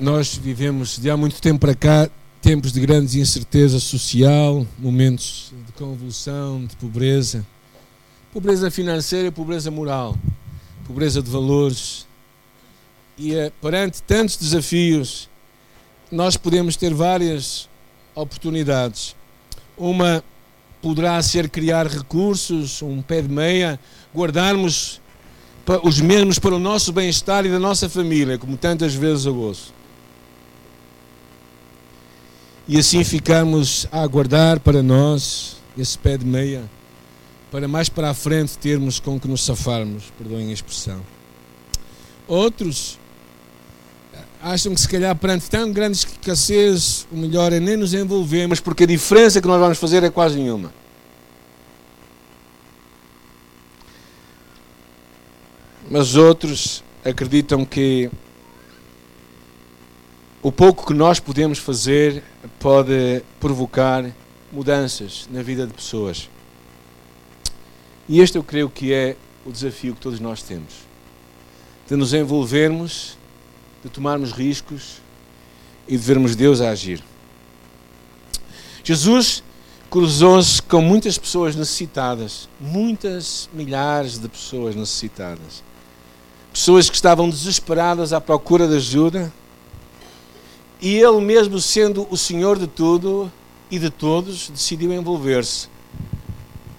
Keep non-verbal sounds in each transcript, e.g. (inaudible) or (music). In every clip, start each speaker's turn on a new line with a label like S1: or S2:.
S1: nós vivemos de há muito tempo para cá tempos de grande incerteza social, momentos de convulsão, de pobreza, pobreza financeira, pobreza moral, pobreza de valores. E é, perante tantos desafios, nós podemos ter várias oportunidades. Uma poderá ser criar recursos, um pé de meia, guardarmos os mesmos para o nosso bem-estar e da nossa família, como tantas vezes eu ouço. E assim ficamos a aguardar para nós esse pé de meia, para mais para a frente termos com que nos safarmos, perdoem a expressão. Outros acham que se calhar perante tão grande escassez, o melhor é nem nos envolvermos, porque a diferença que nós vamos fazer é quase nenhuma. Mas outros acreditam que o pouco que nós podemos fazer pode provocar mudanças na vida de pessoas. E este eu creio que é o desafio que todos nós temos: de nos envolvermos de tomarmos riscos e de vermos Deus a agir. Jesus cruzou-se com muitas pessoas necessitadas, muitas milhares de pessoas necessitadas. Pessoas que estavam desesperadas à procura de ajuda, e ele mesmo sendo o Senhor de tudo e de todos, decidiu envolver-se.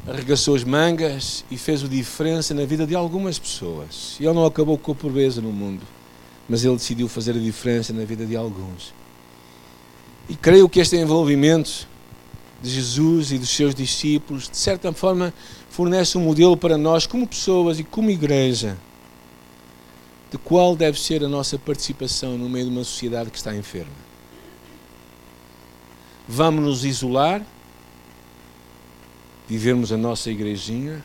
S1: Arregaçou as mangas e fez a diferença na vida de algumas pessoas. E ele não acabou com a pobreza no mundo mas ele decidiu fazer a diferença na vida de alguns. E creio que este envolvimento de Jesus e dos seus discípulos, de certa forma, fornece um modelo para nós, como pessoas e como igreja, de qual deve ser a nossa participação no meio de uma sociedade que está enferma. Vamos nos isolar, vivermos a nossa igrejinha,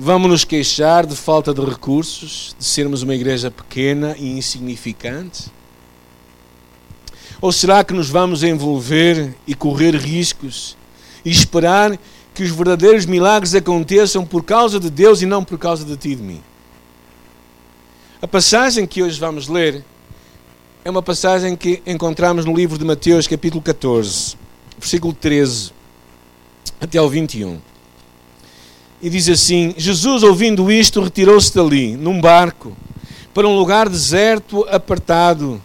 S1: Vamos nos queixar de falta de recursos, de sermos uma igreja pequena e insignificante? Ou será que nos vamos envolver e correr riscos e esperar que os verdadeiros milagres aconteçam por causa de Deus e não por causa de ti e de mim? A passagem que hoje vamos ler é uma passagem que encontramos no livro de Mateus, capítulo 14, versículo 13 até ao 21. E diz assim: Jesus, ouvindo isto, retirou-se dali, num barco, para um lugar deserto, apartado.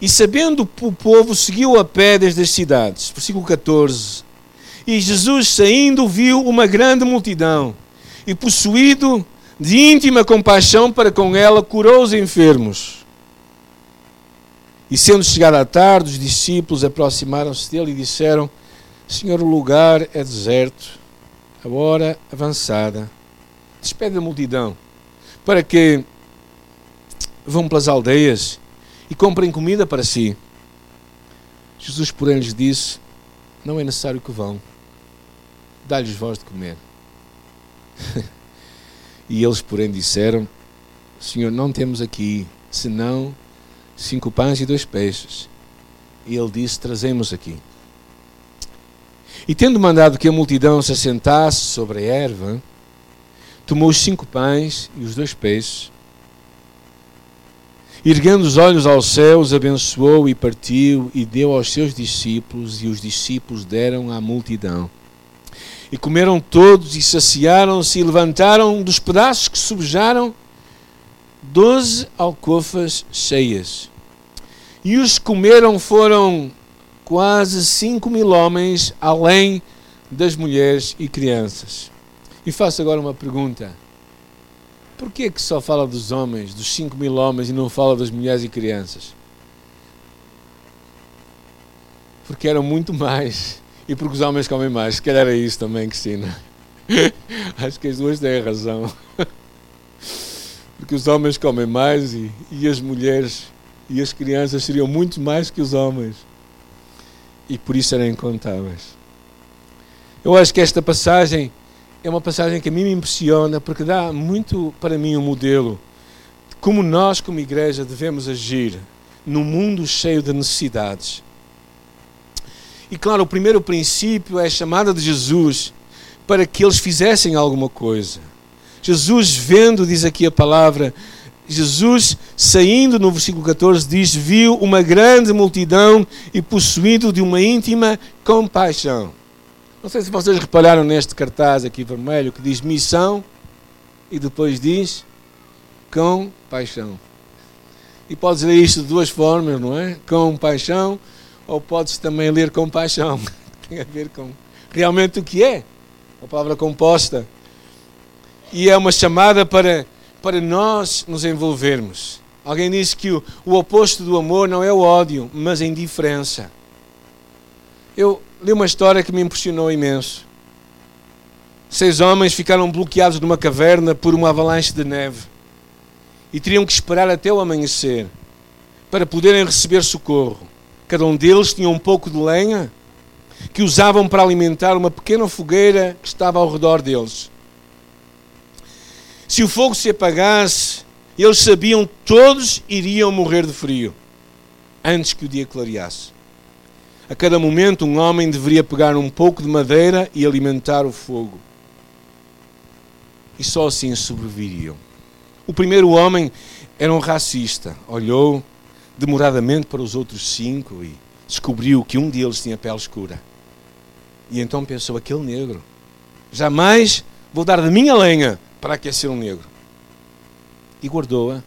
S1: E sabendo o povo, seguiu a pé desde as cidades. Versículo 14. E Jesus, saindo, viu uma grande multidão, e possuído de íntima compaixão para com ela, curou os enfermos. E sendo chegada a tarde, os discípulos aproximaram-se dele e disseram: Senhor, o lugar é deserto a hora avançada, despede a multidão para que vão pelas aldeias e comprem comida para si. Jesus, porém, lhes disse: Não é necessário que vão, dá-lhes voz de comer. (laughs) e eles, porém, disseram: Senhor, não temos aqui senão cinco pães e dois peixes. E ele disse: Trazemos aqui. E tendo mandado que a multidão se assentasse sobre a erva, tomou os cinco pães e os dois peixes, erguendo os olhos aos céus, abençoou e partiu e deu aos seus discípulos, e os discípulos deram à multidão. E comeram todos e saciaram-se e levantaram dos pedaços que subjaram doze alcofas cheias. E os que comeram foram quase 5 mil homens, além das mulheres e crianças. E faço agora uma pergunta. Por que, que só fala dos homens, dos 5 mil homens, e não fala das mulheres e crianças? Porque eram muito mais. E porque os homens comem mais. Se calhar é isso também, Cristina. (laughs) Acho que as duas têm razão. Porque os homens comem mais e, e as mulheres e as crianças seriam muito mais que os homens e por isso eram incontáveis. Eu acho que esta passagem é uma passagem que a mim me impressiona porque dá muito para mim um modelo de como nós, como igreja, devemos agir num mundo cheio de necessidades. E claro, o primeiro princípio é a chamada de Jesus para que eles fizessem alguma coisa. Jesus, vendo, diz aqui a palavra, Jesus, saindo no versículo 14, diz: Viu uma grande multidão e possuído de uma íntima compaixão. Não sei se vocês repararam neste cartaz aqui vermelho que diz missão e depois diz compaixão. E podes ler isto de duas formas, não é? Compaixão, ou podes também ler compaixão. (laughs) Tem a ver com realmente o que é a palavra composta. E é uma chamada para, para nós nos envolvermos. Alguém disse que o, o oposto do amor não é o ódio, mas a indiferença. Eu li uma história que me impressionou imenso. Seis homens ficaram bloqueados numa caverna por uma avalanche de neve e teriam que esperar até o amanhecer para poderem receber socorro. Cada um deles tinha um pouco de lenha que usavam para alimentar uma pequena fogueira que estava ao redor deles. Se o fogo se apagasse, eles sabiam todos iriam morrer de frio antes que o dia clareasse. A cada momento, um homem deveria pegar um pouco de madeira e alimentar o fogo. E só assim sobreviveriam. O primeiro homem era um racista. Olhou demoradamente para os outros cinco e descobriu que um deles tinha pele escura. E então pensou: aquele negro, jamais vou dar da minha lenha para aquecer um negro. E guardou-a,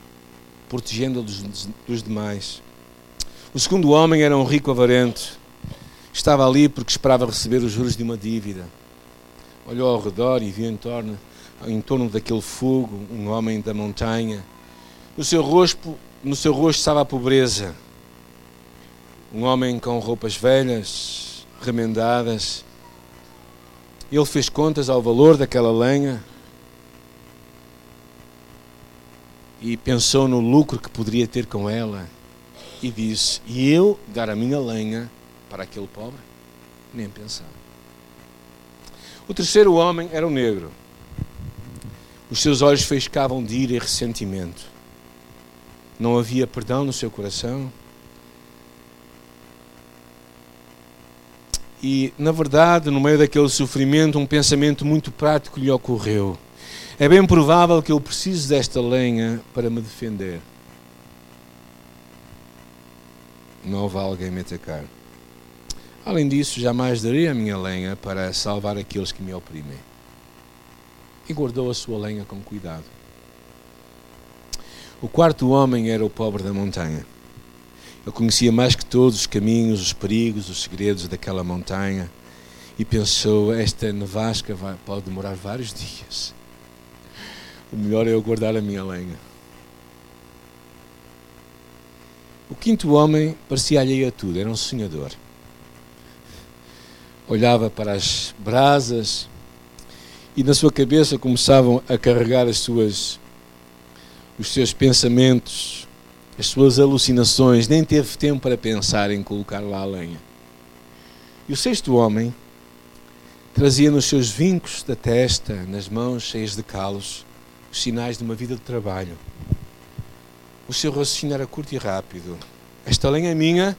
S1: protegendo-a dos, dos demais. O segundo homem era um rico avarento Estava ali porque esperava receber os juros de uma dívida. Olhou ao redor e viu em torno, em torno daquele fogo um homem da montanha. No seu rosto, no seu rosto estava a pobreza. Um homem com roupas velhas, remendadas. Ele fez contas ao valor daquela lenha e pensou no lucro que poderia ter com ela e disse: E eu dar a minha lenha para aquele pobre? Nem pensar. O terceiro homem era o negro. Os seus olhos fechavam de ira e ressentimento. Não havia perdão no seu coração. E, na verdade, no meio daquele sofrimento, um pensamento muito prático lhe ocorreu. É bem provável que eu precise desta lenha para me defender. Não houve alguém me atacar. Além disso, jamais daria a minha lenha para salvar aqueles que me oprimem. E guardou a sua lenha com cuidado. O quarto homem era o pobre da montanha. Ele conhecia mais que todos os caminhos, os perigos, os segredos daquela montanha e pensou: esta nevasca vai, pode demorar vários dias. O melhor é eu guardar a minha lenha. O quinto homem parecia alheio a tudo, era um sonhador olhava para as brasas e na sua cabeça começavam a carregar as suas os seus pensamentos, as suas alucinações, nem teve tempo para pensar em colocar lá a lenha. E o sexto homem trazia nos seus vincos da testa, nas mãos cheias de calos, os sinais de uma vida de trabalho. O seu raciocínio era curto e rápido. Esta lenha é minha,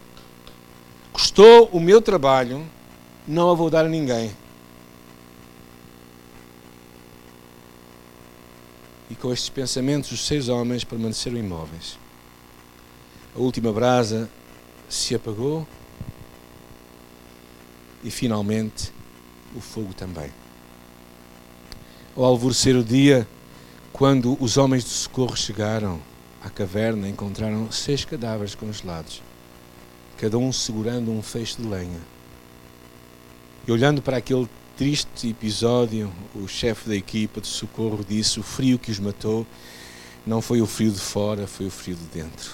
S1: custou o meu trabalho, não a vou dar a ninguém. Com estes pensamentos, os seis homens permaneceram imóveis. A última brasa se apagou e finalmente o fogo também. Ao alvorecer o dia, quando os homens de socorro chegaram à caverna, encontraram seis cadáveres congelados, cada um segurando um feixe de lenha. E olhando para aquele triste episódio, o chefe da equipa de socorro disse: o frio que os matou não foi o frio de fora, foi o frio de dentro.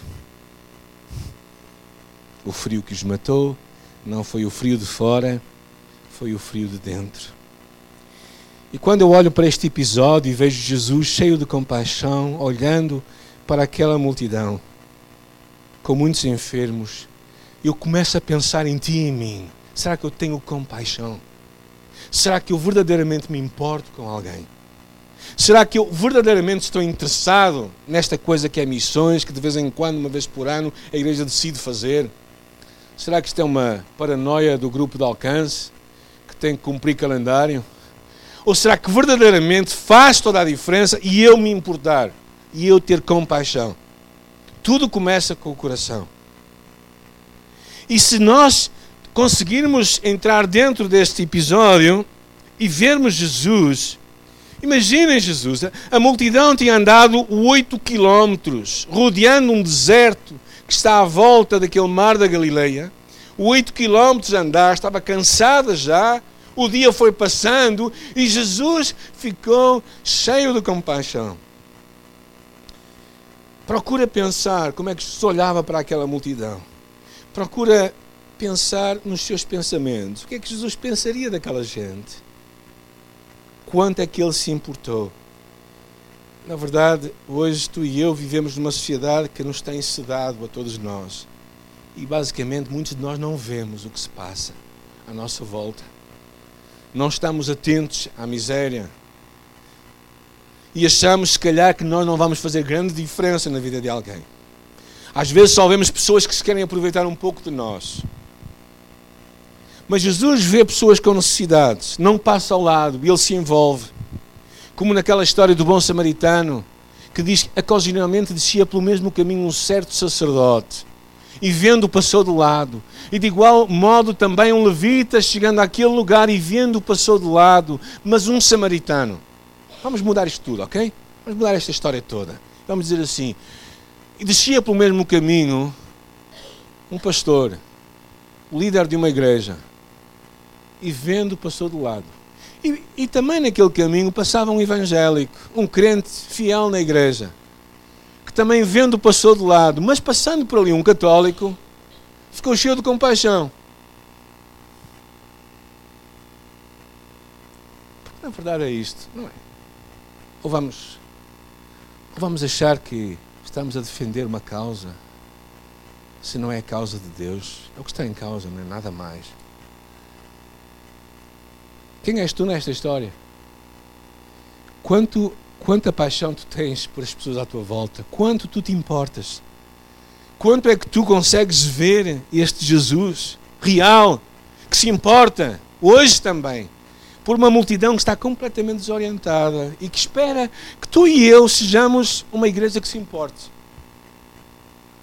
S1: O frio que os matou não foi o frio de fora, foi o frio de dentro. E quando eu olho para este episódio e vejo Jesus cheio de compaixão, olhando para aquela multidão, com muitos enfermos, eu começo a pensar em ti e em mim. Será que eu tenho compaixão? Será que eu verdadeiramente me importo com alguém? Será que eu verdadeiramente estou interessado nesta coisa que é missões, que de vez em quando, uma vez por ano, a igreja decide fazer? Será que isto é uma paranoia do grupo de alcance que tem que cumprir calendário? Ou será que verdadeiramente faz toda a diferença e eu me importar e eu ter compaixão. Tudo começa com o coração. E se nós conseguirmos entrar dentro deste episódio e vermos Jesus, imaginem Jesus, a multidão tinha andado oito quilómetros, rodeando um deserto que está à volta daquele mar da Galileia, oito quilómetros a andar, estava cansada já, o dia foi passando e Jesus ficou cheio de compaixão. Procura pensar como é que Jesus olhava para aquela multidão. Procura pensar nos seus pensamentos. O que é que Jesus pensaria daquela gente? Quanto é que ele se importou? Na verdade, hoje tu e eu vivemos numa sociedade que nos tem sedado a todos nós. E basicamente muitos de nós não vemos o que se passa à nossa volta. Não estamos atentos à miséria. E achamos, se calhar, que nós não vamos fazer grande diferença na vida de alguém. Às vezes só vemos pessoas que se querem aproveitar um pouco de nós. Mas Jesus vê pessoas com necessidades, não passa ao lado, ele se envolve. Como naquela história do bom samaritano, que diz que ocasionalmente descia pelo mesmo caminho um certo sacerdote e vendo passou do lado. E de igual modo também um levita chegando àquele lugar e vendo passou do lado, mas um samaritano. Vamos mudar isto tudo, ok? Vamos mudar esta história toda. Vamos dizer assim: descia pelo mesmo caminho um pastor, líder de uma igreja, e vendo passou do lado. E, e também naquele caminho passava um evangélico, um crente fiel na igreja, que também vendo passou do lado, mas passando por ali um católico, ficou cheio de compaixão. Porque na verdade é isto, não é? Ou vamos, ou vamos achar que estamos a defender uma causa, se não é a causa de Deus, é o que está em causa, não é nada mais. Quem és tu nesta história? Quanto, quanta paixão tu tens por as pessoas à tua volta? Quanto tu te importas? Quanto é que tu consegues ver este Jesus real, que se importa, hoje também, por uma multidão que está completamente desorientada e que espera que tu e eu sejamos uma igreja que se importe,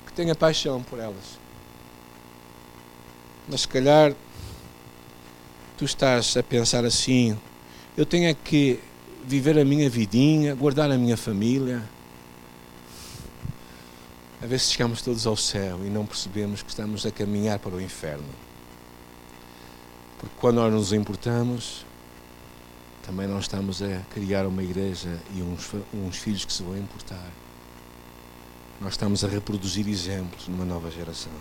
S1: que tenha paixão por elas. Mas se calhar tu estás a pensar assim: eu tenho é que viver a minha vidinha, guardar a minha família. A ver se chegamos todos ao céu e não percebemos que estamos a caminhar para o inferno. Porque quando nós nos importamos, também não estamos a criar uma igreja e uns, uns filhos que se vão importar. Nós estamos a reproduzir exemplos numa nova geração.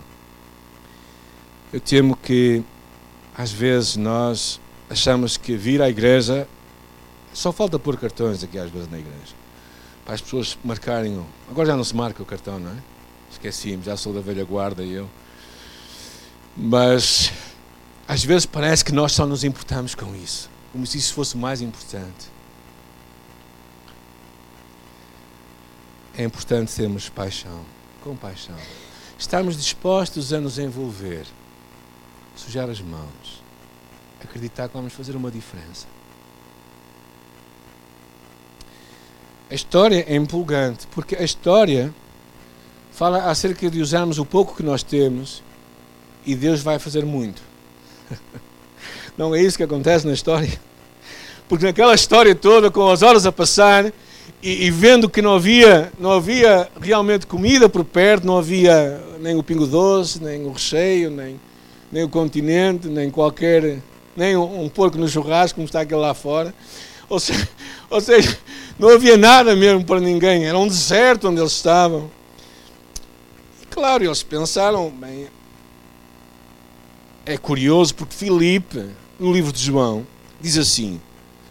S1: Eu temo que, às vezes, nós achamos que vir à igreja só falta pôr cartões aqui, às vezes, na igreja. Para as pessoas marcarem. O... Agora já não se marca o cartão, não é? Esqueci-me, já sou da velha guarda eu. Mas, às vezes, parece que nós só nos importamos com isso como se isso fosse mais importante. É importante termos paixão, compaixão. Estarmos dispostos a nos envolver, sujar as mãos, acreditar que vamos fazer uma diferença. A história é empolgante, porque a história fala acerca de usarmos o pouco que nós temos e Deus vai fazer muito. (laughs) Não é isso que acontece na história? Porque naquela história toda, com as horas a passar e, e, vendo que não havia, não havia realmente comida por perto, não havia nem o pingo doce, nem o recheio, nem, nem o continente, nem qualquer, nem um, porco no churrasco, como está aquele lá fora. Ou seja, (laughs) ou seja, não havia nada mesmo para ninguém, era um deserto onde eles estavam. E claro, eles pensaram, bem, é curioso porque Filipe, no livro de João, diz assim: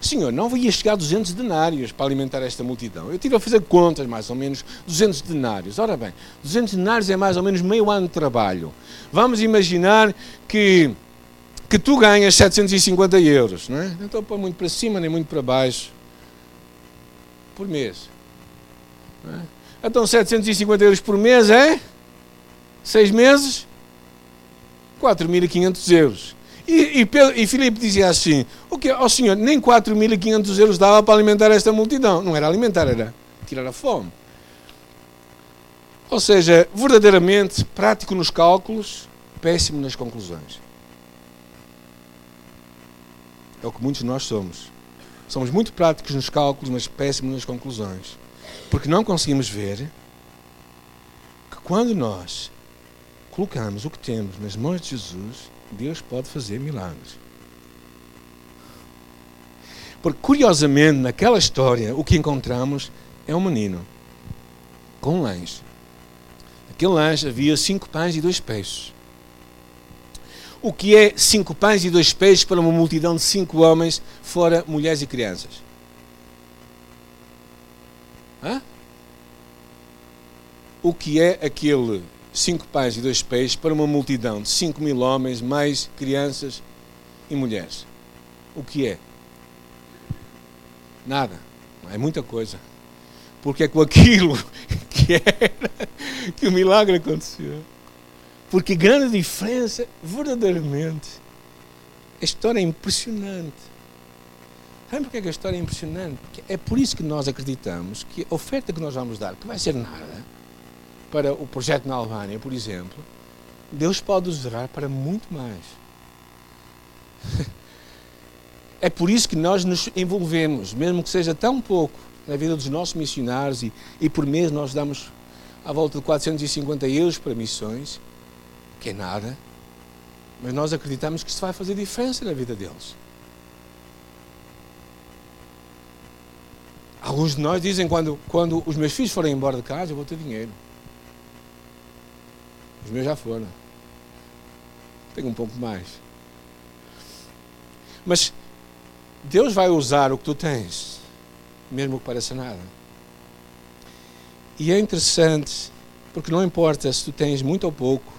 S1: Senhor, não ia chegar 200 denários para alimentar esta multidão. Eu tive a fazer contas, mais ou menos, 200 denários. Ora bem, 200 denários é mais ou menos meio ano de trabalho. Vamos imaginar que, que tu ganhas 750 euros, não é? Não estou a pôr muito para cima nem muito para baixo, por mês. É? Então, 750 euros por mês é? Seis meses? 4.500 euros. E, e, e Filipe dizia assim: o que, oh senhor, nem 4.500 euros dava para alimentar esta multidão. Não era alimentar, era tirar a fome. Ou seja, verdadeiramente prático nos cálculos, péssimo nas conclusões. É o que muitos de nós somos. Somos muito práticos nos cálculos, mas péssimos nas conclusões. Porque não conseguimos ver que quando nós colocamos o que temos nas mãos de Jesus, Deus pode fazer milagres. Porque, curiosamente, naquela história, o que encontramos é um menino com um lanche. Naquele lanche havia cinco pães e dois peixes. O que é cinco pães e dois peixes para uma multidão de cinco homens, fora mulheres e crianças? Hã? O que é aquele cinco pães e dois peixes para uma multidão de cinco mil homens, mais crianças e mulheres? O que é? Nada. É muita coisa. Porque é com aquilo (laughs) que era que o milagre aconteceu. Porque grande diferença, verdadeiramente. A história é impressionante. Sabe porquê que a história é impressionante? Porque é por isso que nós acreditamos que a oferta que nós vamos dar, que vai ser nada, para o projeto na Albânia, por exemplo, Deus pode usar para muito mais. (laughs) É por isso que nós nos envolvemos, mesmo que seja tão pouco, na vida dos nossos missionários e, e por mês nós damos à volta de 450 euros para missões, que é nada, mas nós acreditamos que isso vai fazer diferença na vida deles. Alguns de nós dizem quando, quando os meus filhos forem embora de casa, eu vou ter dinheiro. Os meus já foram. Tenho um pouco mais. Mas Deus vai usar o que tu tens, mesmo que pareça nada. E é interessante, porque não importa se tu tens muito ou pouco,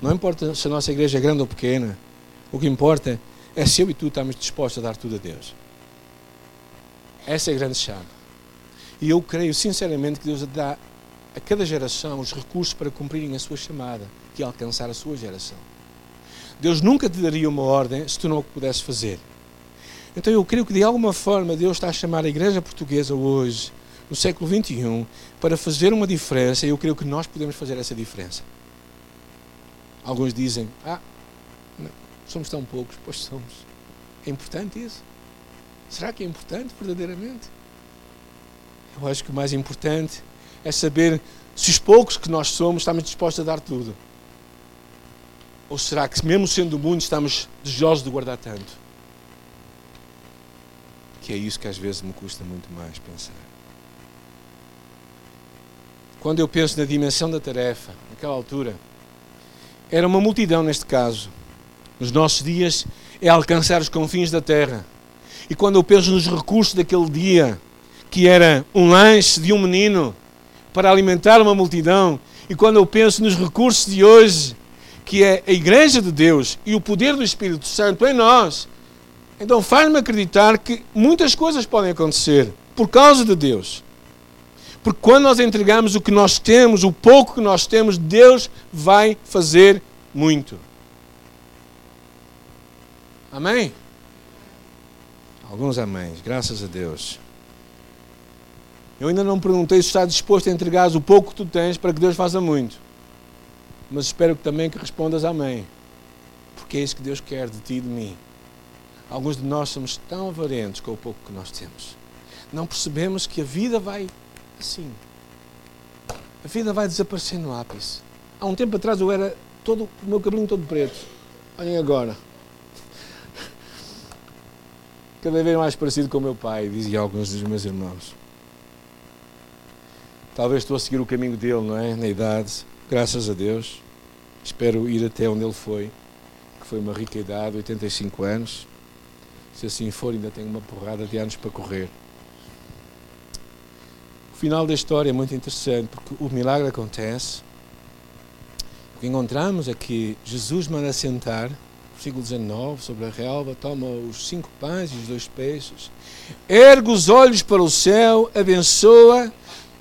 S1: não importa se a nossa igreja é grande ou pequena, o que importa é se eu e tu estamos dispostos a dar tudo a Deus. Essa é a grande chave. E eu creio sinceramente que Deus dá a cada geração os recursos para cumprirem a sua chamada e alcançar a sua geração. Deus nunca te daria uma ordem se tu não o pudesses fazer. Então eu creio que de alguma forma Deus está a chamar a igreja portuguesa hoje, no século XXI, para fazer uma diferença e eu creio que nós podemos fazer essa diferença. Alguns dizem, ah, não, somos tão poucos, pois somos. É importante isso? Será que é importante verdadeiramente? Eu acho que o mais importante é saber se os poucos que nós somos estamos dispostos a dar tudo. Ou será que, mesmo sendo muito, estamos desejosos de guardar tanto? que é isso que às vezes me custa muito mais pensar. Quando eu penso na dimensão da tarefa, naquela altura, era uma multidão neste caso. Nos nossos dias é alcançar os confins da terra. E quando eu penso nos recursos daquele dia, que era um lanche de um menino para alimentar uma multidão, e quando eu penso nos recursos de hoje, que é a Igreja de Deus e o poder do Espírito Santo em nós, então faz-me acreditar que muitas coisas podem acontecer por causa de Deus. Porque quando nós entregamos o que nós temos, o pouco que nós temos, Deus vai fazer muito. Amém? Alguns améns, graças a Deus. Eu ainda não perguntei se está disposto a entregar o pouco que tu tens para que Deus faça muito. Mas espero também que respondas amém. Porque é isso que Deus quer de ti e de mim. Alguns de nós somos tão avarentos com o pouco que nós temos. Não percebemos que a vida vai assim. A vida vai desaparecer no ápice. Há um tempo atrás eu era todo, o meu cabelinho todo preto. Olhem agora. Cada vez mais parecido com o meu pai, diziam alguns dos meus irmãos. Talvez estou a seguir o caminho dele, não é? Na idade. Graças a Deus. Espero ir até onde ele foi, que foi uma rica idade, 85 anos. Se assim for, ainda tenho uma porrada de anos para correr. O final da história é muito interessante porque o milagre acontece. O que encontramos é que Jesus manda sentar, versículo 19, sobre a relva, toma os cinco pães e os dois peixes, ergue os olhos para o céu, abençoa,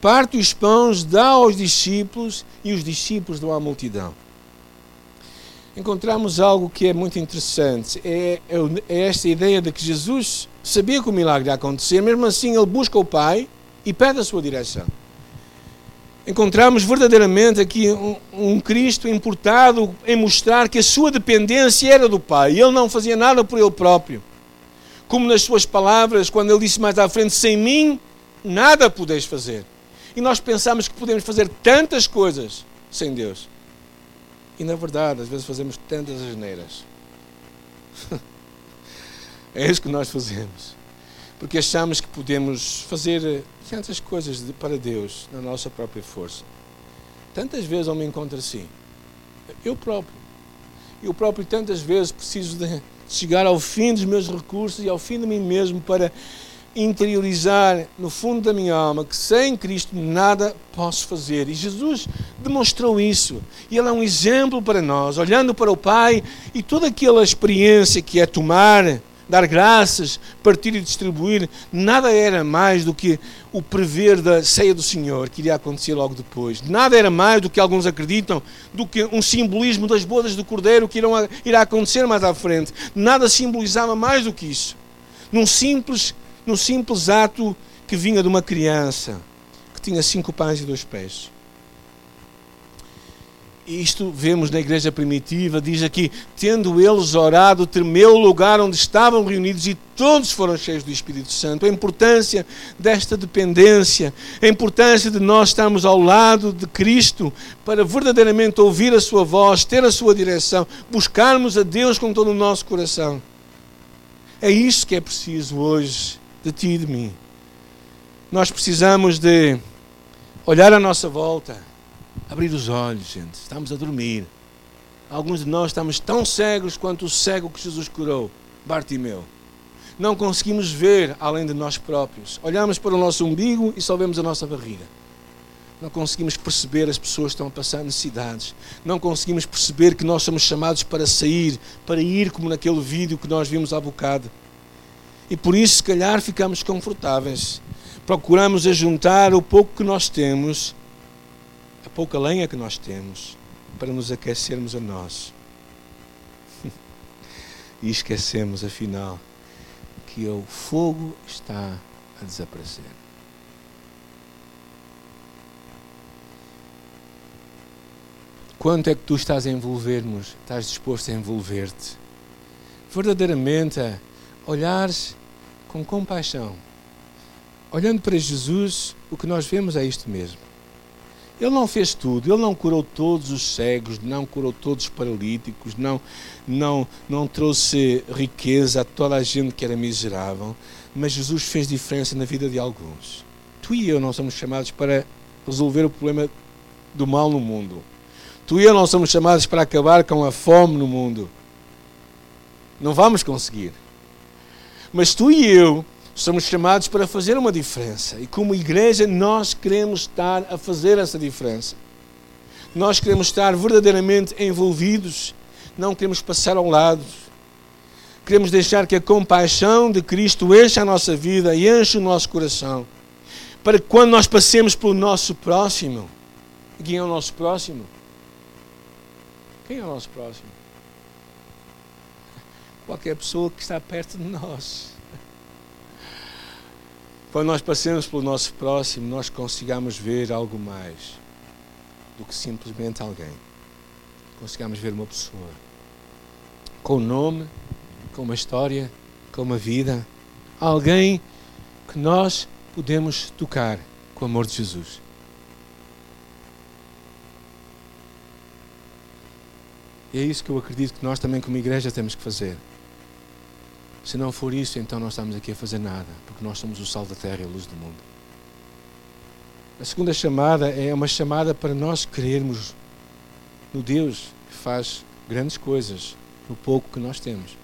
S1: parte os pães, dá aos discípulos e os discípulos dão à multidão encontramos algo que é muito interessante. É, é, é, esta ideia de que Jesus sabia que o milagre ia acontecer, mesmo assim ele busca o Pai e pede a sua direção. encontramos verdadeiramente aqui um, um, Cristo importado em mostrar que a sua dependência era do Pai. Ele não fazia nada por ele próprio. Como nas suas palavras, quando ele disse mais à frente: Sem mim, nada podeis fazer. E nós pensamos que podemos fazer tantas coisas sem Deus. E na verdade, às vezes fazemos tantas asneiras. (laughs) é isso que nós fazemos. Porque achamos que podemos fazer tantas coisas para Deus na nossa própria força. Tantas vezes eu me encontro assim. Eu próprio. Eu próprio tantas vezes preciso de chegar ao fim dos meus recursos e ao fim de mim mesmo para interiorizar no fundo da minha alma que sem Cristo nada posso fazer. E Jesus demonstrou isso. E Ele é um exemplo para nós, olhando para o Pai e toda aquela experiência que é tomar, dar graças, partir e distribuir, nada era mais do que o prever da ceia do Senhor que iria acontecer logo depois. Nada era mais do que alguns acreditam, do que um simbolismo das bodas do Cordeiro que irão, irá acontecer mais à frente. Nada simbolizava mais do que isso. Num simples num simples ato que vinha de uma criança que tinha cinco pães e dois pés. Isto vemos na igreja primitiva, diz aqui: tendo eles orado, tremeu o lugar onde estavam reunidos e todos foram cheios do Espírito Santo. A importância desta dependência, a importância de nós estarmos ao lado de Cristo para verdadeiramente ouvir a Sua voz, ter a Sua direção, buscarmos a Deus com todo o nosso coração. É isso que é preciso hoje de ti e de mim. Nós precisamos de olhar à nossa volta, abrir os olhos, gente. Estamos a dormir. Alguns de nós estamos tão cegos quanto o cego que Jesus curou, Bartimeu. Não conseguimos ver além de nós próprios. Olhamos para o nosso umbigo e só vemos a nossa barriga. Não conseguimos perceber as pessoas que estão a passar necessidades. Não conseguimos perceber que nós somos chamados para sair, para ir como naquele vídeo que nós vimos há bocado e por isso, se calhar, ficamos confortáveis. Procuramos ajuntar o pouco que nós temos, a pouca lenha que nós temos, para nos aquecermos a nós. (laughs) e esquecemos, afinal, que o fogo está a desaparecer. Quanto é que tu estás a envolver-nos? Estás disposto a envolver-te? Verdadeiramente olhares com compaixão. Olhando para Jesus, o que nós vemos é isto mesmo. Ele não fez tudo, ele não curou todos os cegos, não curou todos os paralíticos, não, não, não trouxe riqueza a toda a gente que era miserável, mas Jesus fez diferença na vida de alguns. Tu e eu não somos chamados para resolver o problema do mal no mundo. Tu e eu não somos chamados para acabar com a fome no mundo. Não vamos conseguir. Mas tu e eu somos chamados para fazer uma diferença. E como igreja, nós queremos estar a fazer essa diferença. Nós queremos estar verdadeiramente envolvidos, não queremos passar ao lado. Queremos deixar que a compaixão de Cristo encha a nossa vida e enche o nosso coração. Para que quando nós passemos pelo nosso próximo, quem é o nosso próximo? Quem é o nosso próximo? Qualquer pessoa que está perto de nós. Quando nós passemos pelo nosso próximo, nós consigamos ver algo mais do que simplesmente alguém. Consigamos ver uma pessoa com um nome, com uma história, com uma vida. Alguém que nós podemos tocar com o amor de Jesus. E é isso que eu acredito que nós também, como igreja, temos que fazer. Se não for isso, então não estamos aqui a fazer nada, porque nós somos o sal da terra e a luz do mundo. A segunda chamada é uma chamada para nós crermos no Deus que faz grandes coisas no pouco que nós temos.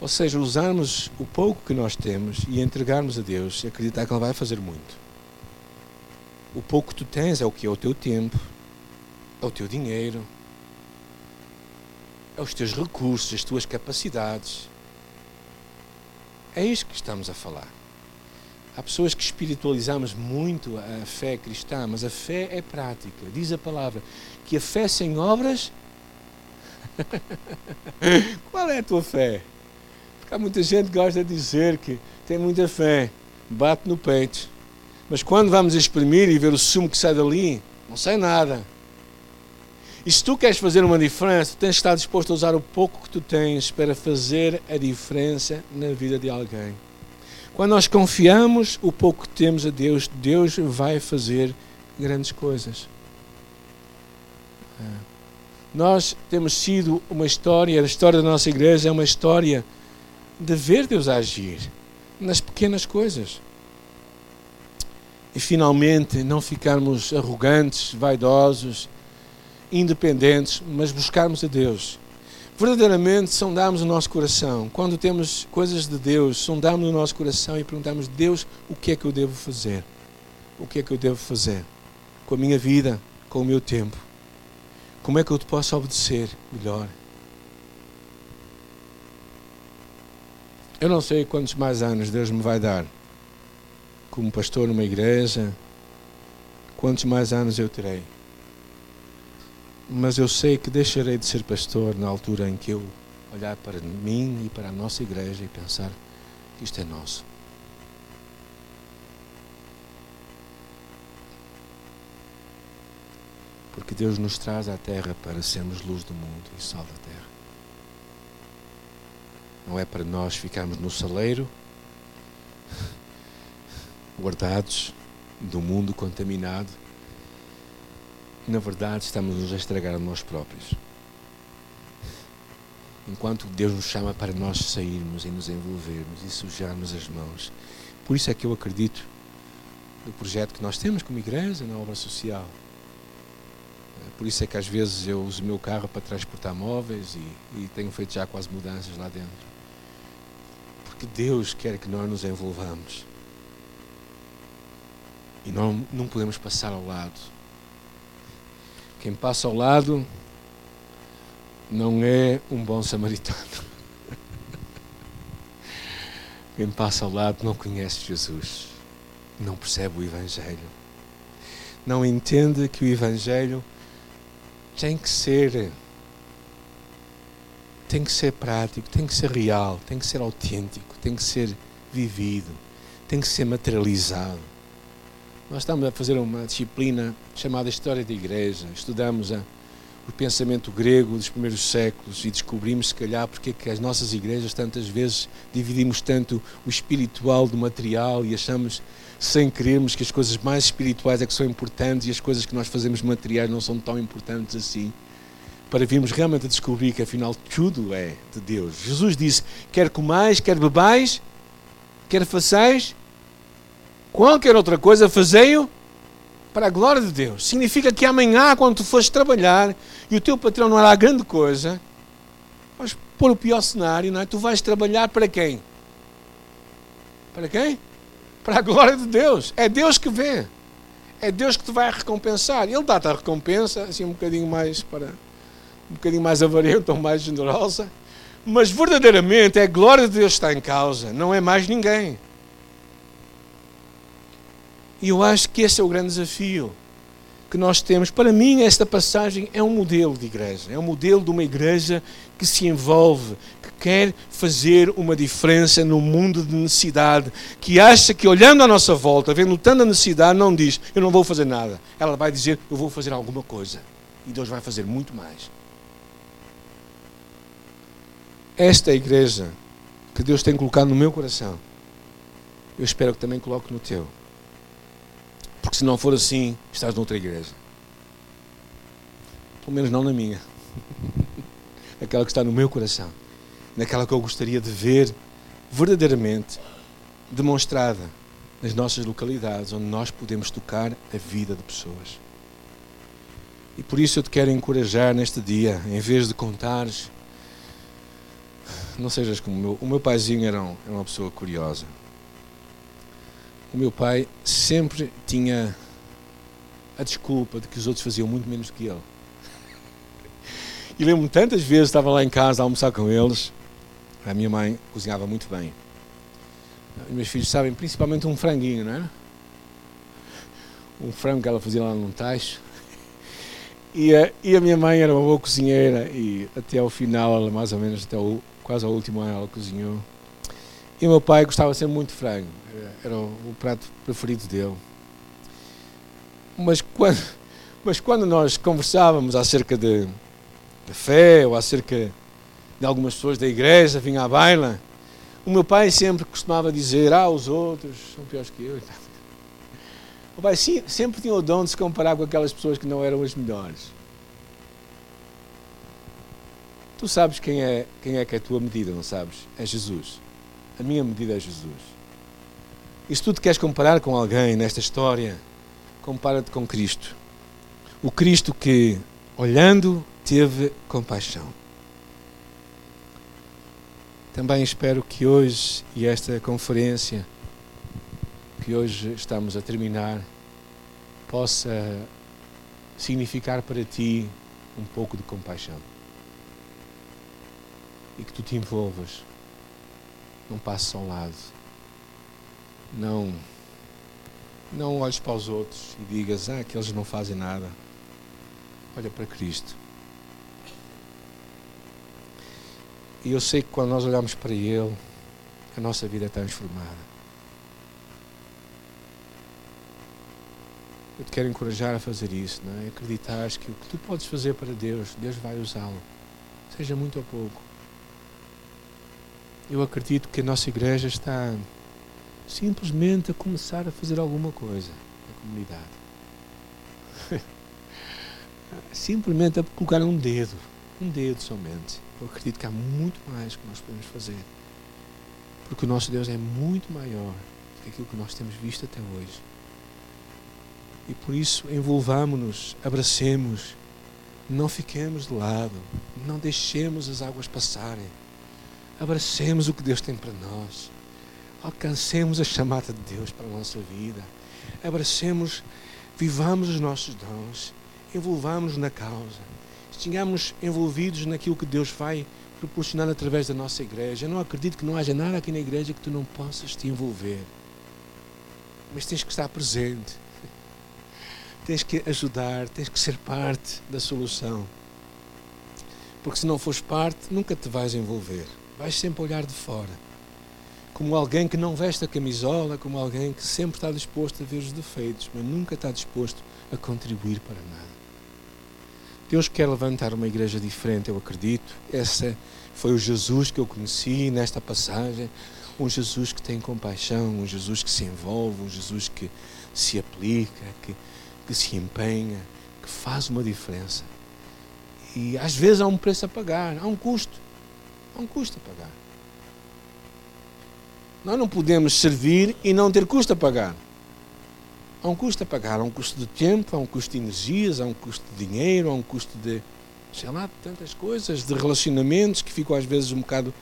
S1: Ou seja, usarmos o pouco que nós temos e entregarmos a Deus e acreditar que Ele vai fazer muito. O pouco que tu tens é o que é o teu tempo, é o teu dinheiro, é os teus recursos, as tuas capacidades. É isto que estamos a falar. Há pessoas que espiritualizamos muito a fé cristã, mas a fé é prática. Diz a palavra que a fé sem obras. (laughs) Qual é a tua fé? Porque há muita gente que gosta de dizer que tem muita fé, bate no peito, Mas quando vamos exprimir e ver o sumo que sai dali, não sai nada. E se tu queres fazer uma diferença, tens de estar disposto a usar o pouco que tu tens para fazer a diferença na vida de alguém. Quando nós confiamos o pouco que temos a Deus, Deus vai fazer grandes coisas. É. Nós temos sido uma história, a história da nossa igreja é uma história de ver Deus agir nas pequenas coisas. E finalmente não ficarmos arrogantes, vaidosos, independentes, mas buscarmos a Deus. Verdadeiramente sondarmos o nosso coração. Quando temos coisas de Deus, sondamos o nosso coração e perguntamos: Deus, o que é que eu devo fazer? O que é que eu devo fazer? Com a minha vida, com o meu tempo. Como é que eu te posso obedecer melhor? Eu não sei quantos mais anos Deus me vai dar como pastor numa igreja, quantos mais anos eu terei. Mas eu sei que deixarei de ser pastor na altura em que eu olhar para mim e para a nossa igreja e pensar que isto é nosso. Porque Deus nos traz à terra para sermos luz do mundo e sal da terra. Não é para nós ficarmos no saleiro, (laughs) guardados do mundo contaminado. Na verdade, estamos nos a estragar a nós próprios. Enquanto Deus nos chama para nós sairmos e nos envolvermos e sujarmos as mãos. Por isso é que eu acredito no projeto que nós temos como igreja, na obra social. Por isso é que às vezes eu uso o meu carro para transportar móveis e, e tenho feito já quase mudanças lá dentro que Deus quer que nós nos envolvamos. E não, não podemos passar ao lado. Quem passa ao lado não é um bom samaritano. (laughs) Quem passa ao lado não conhece Jesus, não percebe o Evangelho, não entende que o Evangelho tem que ser tem que ser prático, tem que ser real, tem que ser autêntico, tem que ser vivido, tem que ser materializado. Nós estamos a fazer uma disciplina chamada História da Igreja. Estudamos a, o pensamento grego dos primeiros séculos e descobrimos, se calhar, porque é que as nossas igrejas tantas vezes dividimos tanto o espiritual do material e achamos, sem querermos, que as coisas mais espirituais é que são importantes e as coisas que nós fazemos materiais não são tão importantes assim para virmos realmente a descobrir que afinal tudo é de Deus. Jesus disse: quer comais, quer bebais, quer façais, qualquer outra coisa, fazei-o para a glória de Deus. Significa que amanhã, quando tu fores trabalhar e o teu patrão não era grande coisa, vais pôr o pior cenário, não é? Tu vais trabalhar para quem? Para quem? Para a glória de Deus. É Deus que vê. É Deus que te vai recompensar. Ele dá-te a recompensa, assim um bocadinho mais para um bocadinho mais avarenta ou mais generosa, mas verdadeiramente é a glória de Deus que está em causa, não é mais ninguém. E eu acho que esse é o grande desafio que nós temos. Para mim, esta passagem é um modelo de igreja, é um modelo de uma igreja que se envolve, que quer fazer uma diferença no mundo de necessidade, que acha que olhando à nossa volta, vendo tanta necessidade, não diz, eu não vou fazer nada. Ela vai dizer, eu vou fazer alguma coisa. E Deus vai fazer muito mais. Esta é a igreja que Deus tem colocado no meu coração. Eu espero que também coloque no teu. Porque se não for assim, estás noutra igreja. Pelo menos não na minha. (laughs) Aquela que está no meu coração. Naquela que eu gostaria de ver verdadeiramente demonstrada nas nossas localidades, onde nós podemos tocar a vida de pessoas. E por isso eu te quero encorajar neste dia, em vez de contares não sejas como o meu. O meu paizinho era, um, uma pessoa curiosa. O meu pai sempre tinha a desculpa de que os outros faziam muito menos que ele. E lembro-me tantas vezes, estava lá em casa a almoçar com eles. A minha mãe cozinhava muito bem. Os meus filhos sabem principalmente um franguinho, não é? Um frango que ela fazia lá num tacho. E a, e a minha mãe era uma boa cozinheira e até ao final, mais ou menos até o, quase ao último ano ela cozinhou. E o meu pai gostava sempre muito de frango, era o, o prato preferido dele. Mas quando, (laughs) mas quando nós conversávamos acerca de, de fé ou acerca de algumas pessoas da igreja, vinha à baila, o meu pai sempre costumava dizer: Ah, os outros são piores que eu. (laughs) O pai sempre tinha o dom de se comparar com aquelas pessoas que não eram as melhores. Tu sabes quem é, quem é que é a tua medida, não sabes? É Jesus. A minha medida é Jesus. E se tu te queres comparar com alguém nesta história, compara-te com Cristo. O Cristo que, olhando, teve compaixão. Também espero que hoje e esta conferência que hoje estamos a terminar possa significar para ti um pouco de compaixão. E que tu te envolvas. Não passes ao lado. Não não olhes para os outros e digas, ah, que eles não fazem nada. Olha para Cristo. E eu sei que quando nós olhamos para Ele, a nossa vida é transformada. Eu te quero encorajar a fazer isso, não é? Que o que tu podes fazer para Deus, Deus vai usá-lo. Seja muito ou pouco. Eu acredito que a nossa igreja está simplesmente a começar a fazer alguma coisa na comunidade. (laughs) simplesmente a colocar um dedo, um dedo somente. Eu acredito que há muito mais que nós podemos fazer. Porque o nosso Deus é muito maior do que aquilo que nós temos visto até hoje. E por isso envolvamos-nos, abracemos, não fiquemos de lado, não deixemos as águas passarem. Abracemos o que Deus tem para nós. Alcancemos a chamada de Deus para a nossa vida. Abracemos, vivamos os nossos dons, envolvamos-nos na causa. Estejamos envolvidos naquilo que Deus vai proporcionar através da nossa igreja. Eu não acredito que não haja nada aqui na igreja que tu não possas te envolver. Mas tens que estar presente (laughs) tens que ajudar, tens que ser parte da solução. Porque se não fores parte, nunca te vais envolver. Vais sempre olhar de fora. Como alguém que não veste a camisola, como alguém que sempre está disposto a ver os defeitos, mas nunca está disposto a contribuir para nada. Deus quer levantar uma igreja diferente, eu acredito. Esse foi o Jesus que eu conheci nesta passagem. Um Jesus que tem compaixão, um Jesus que se envolve, um Jesus que se aplica, que, que se empenha, que faz uma diferença. E às vezes há um preço a pagar, há um custo. Há um custo a pagar. Nós não podemos servir e não ter custo a pagar. Há um custo a pagar, há um custo de tempo, há um custo de energias, há um custo de dinheiro, há um custo de, sei lá, de tantas coisas, de relacionamentos que ficam às vezes um bocado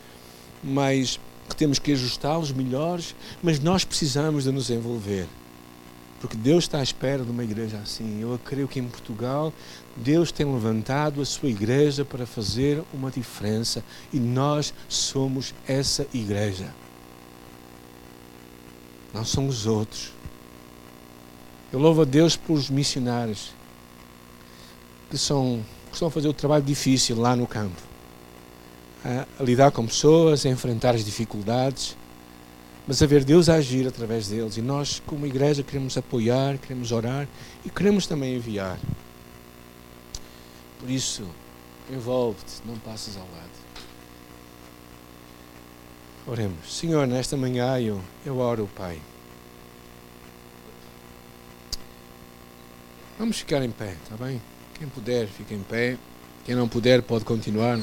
S1: mais que temos que ajustá-los melhores, mas nós precisamos de nos envolver. Porque Deus está à espera de uma igreja assim. Eu creio que em Portugal Deus tem levantado a sua igreja para fazer uma diferença e nós somos essa igreja. Não somos outros. Eu louvo a Deus pelos missionários que, são, que estão a fazer o trabalho difícil lá no campo. A, a lidar com pessoas, a enfrentar as dificuldades mas a ver Deus agir através deles. E nós, como igreja, queremos apoiar, queremos orar e queremos também enviar. Por isso, envolve-te, não passes ao lado. Oremos. Senhor, nesta manhã eu, eu oro, Pai. Vamos ficar em pé, está bem? Quem puder, fica em pé. Quem não puder, pode continuar.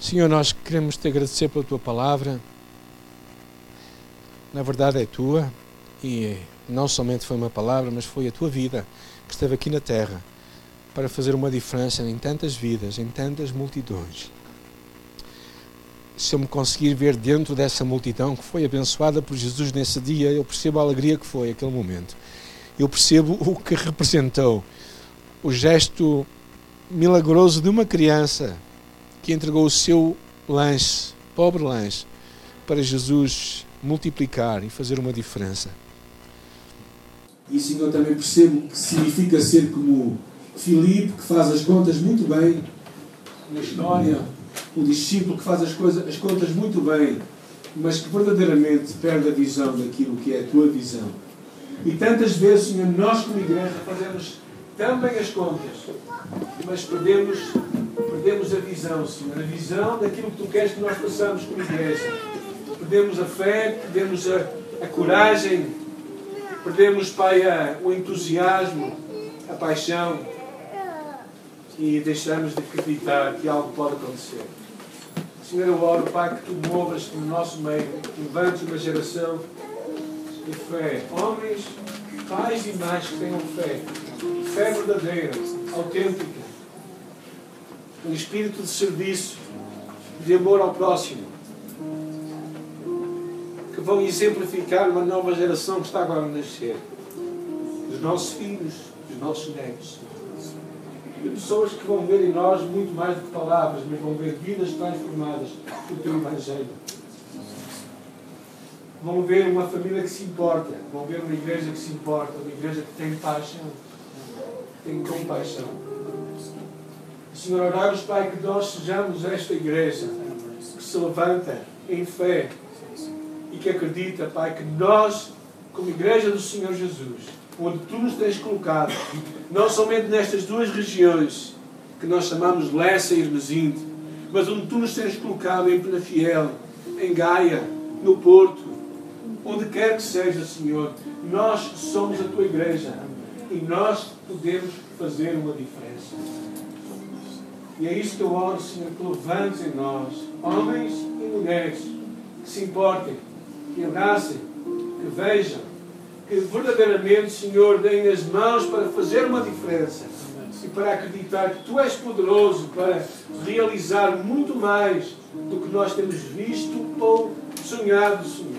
S1: Senhor, nós queremos te agradecer pela tua palavra. Na verdade é tua e não somente foi uma palavra, mas foi a tua vida que esteve aqui na terra para fazer uma diferença em tantas vidas, em tantas multidões. Se eu me conseguir ver dentro dessa multidão que foi abençoada por Jesus nesse dia, eu percebo a alegria que foi aquele momento. Eu percebo o que representou o gesto milagroso de uma criança que entregou o seu lanche, pobre lanche, para Jesus multiplicar e fazer uma diferença. E Senhor também percebo que significa ser como Filipe, que faz as contas muito bem na história um discípulo que faz as, coisas, as contas muito bem, mas que verdadeiramente perde a visão daquilo que é a tua visão. E tantas vezes, Senhor, nós como igreja fazemos tão bem as contas, mas perdemos, perdemos a visão, Senhor, a visão daquilo que Tu queres que nós façamos como igreja. Perdemos a fé, perdemos a, a coragem, perdemos, Pai, a, o entusiasmo, a paixão e deixamos de acreditar que algo pode acontecer. Senhor, eu oro, Pai, que Tu movas no nosso meio, levantes uma geração de fé. Homens, pais e mães que tenham fé. Fé verdadeira, autêntica. Um espírito de serviço, de amor ao próximo. Que vão exemplificar uma nova geração que está agora a nascer. Dos nossos filhos, dos nossos netos. De pessoas que vão ver em nós muito mais do que palavras, mas vão ver vidas transformadas pelo Evangelho vão ver uma família que se importa, vão ver uma igreja que se importa, uma igreja que tem paixão, tem compaixão. Senhor, oramos, Pai, que nós sejamos esta igreja que se levanta em fé e que acredita, Pai, que nós, como igreja do Senhor Jesus, onde Tu nos tens colocado, não somente nestas duas regiões que nós chamamos Lessa e Hermesinde, mas onde Tu nos tens colocado em Penafiel, em Gaia, no Porto, onde quer que seja, Senhor, nós somos a tua igreja e nós podemos fazer uma diferença. E é isso que eu oro, Senhor, que levantes em nós, homens e mulheres, que se importem, que abracem, que vejam, que verdadeiramente, Senhor, deem as mãos para fazer uma diferença e para acreditar que Tu és poderoso para realizar muito mais do que nós temos visto ou sonhado, Senhor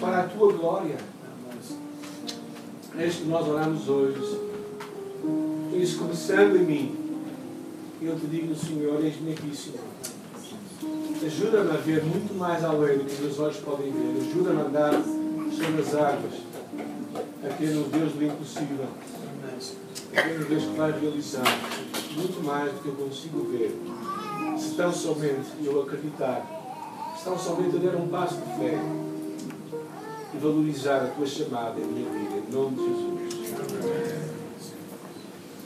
S1: para a tua glória. É isto que nós oramos hoje. Isso começando em mim. Eu te digo, Senhor, eis-me aqui, Senhor. Ajuda-me a ver muito mais além do que os meus olhos podem ver. Ajuda-me a andar sobre as águas. Aquele no Deus do impossível. Aquele Deus que vai realizar muito mais do que eu consigo ver. Se tão somente eu acreditar. Se tão somente eu der um passo de fé e valorizar a tua chamada em minha vida, em nome de Jesus.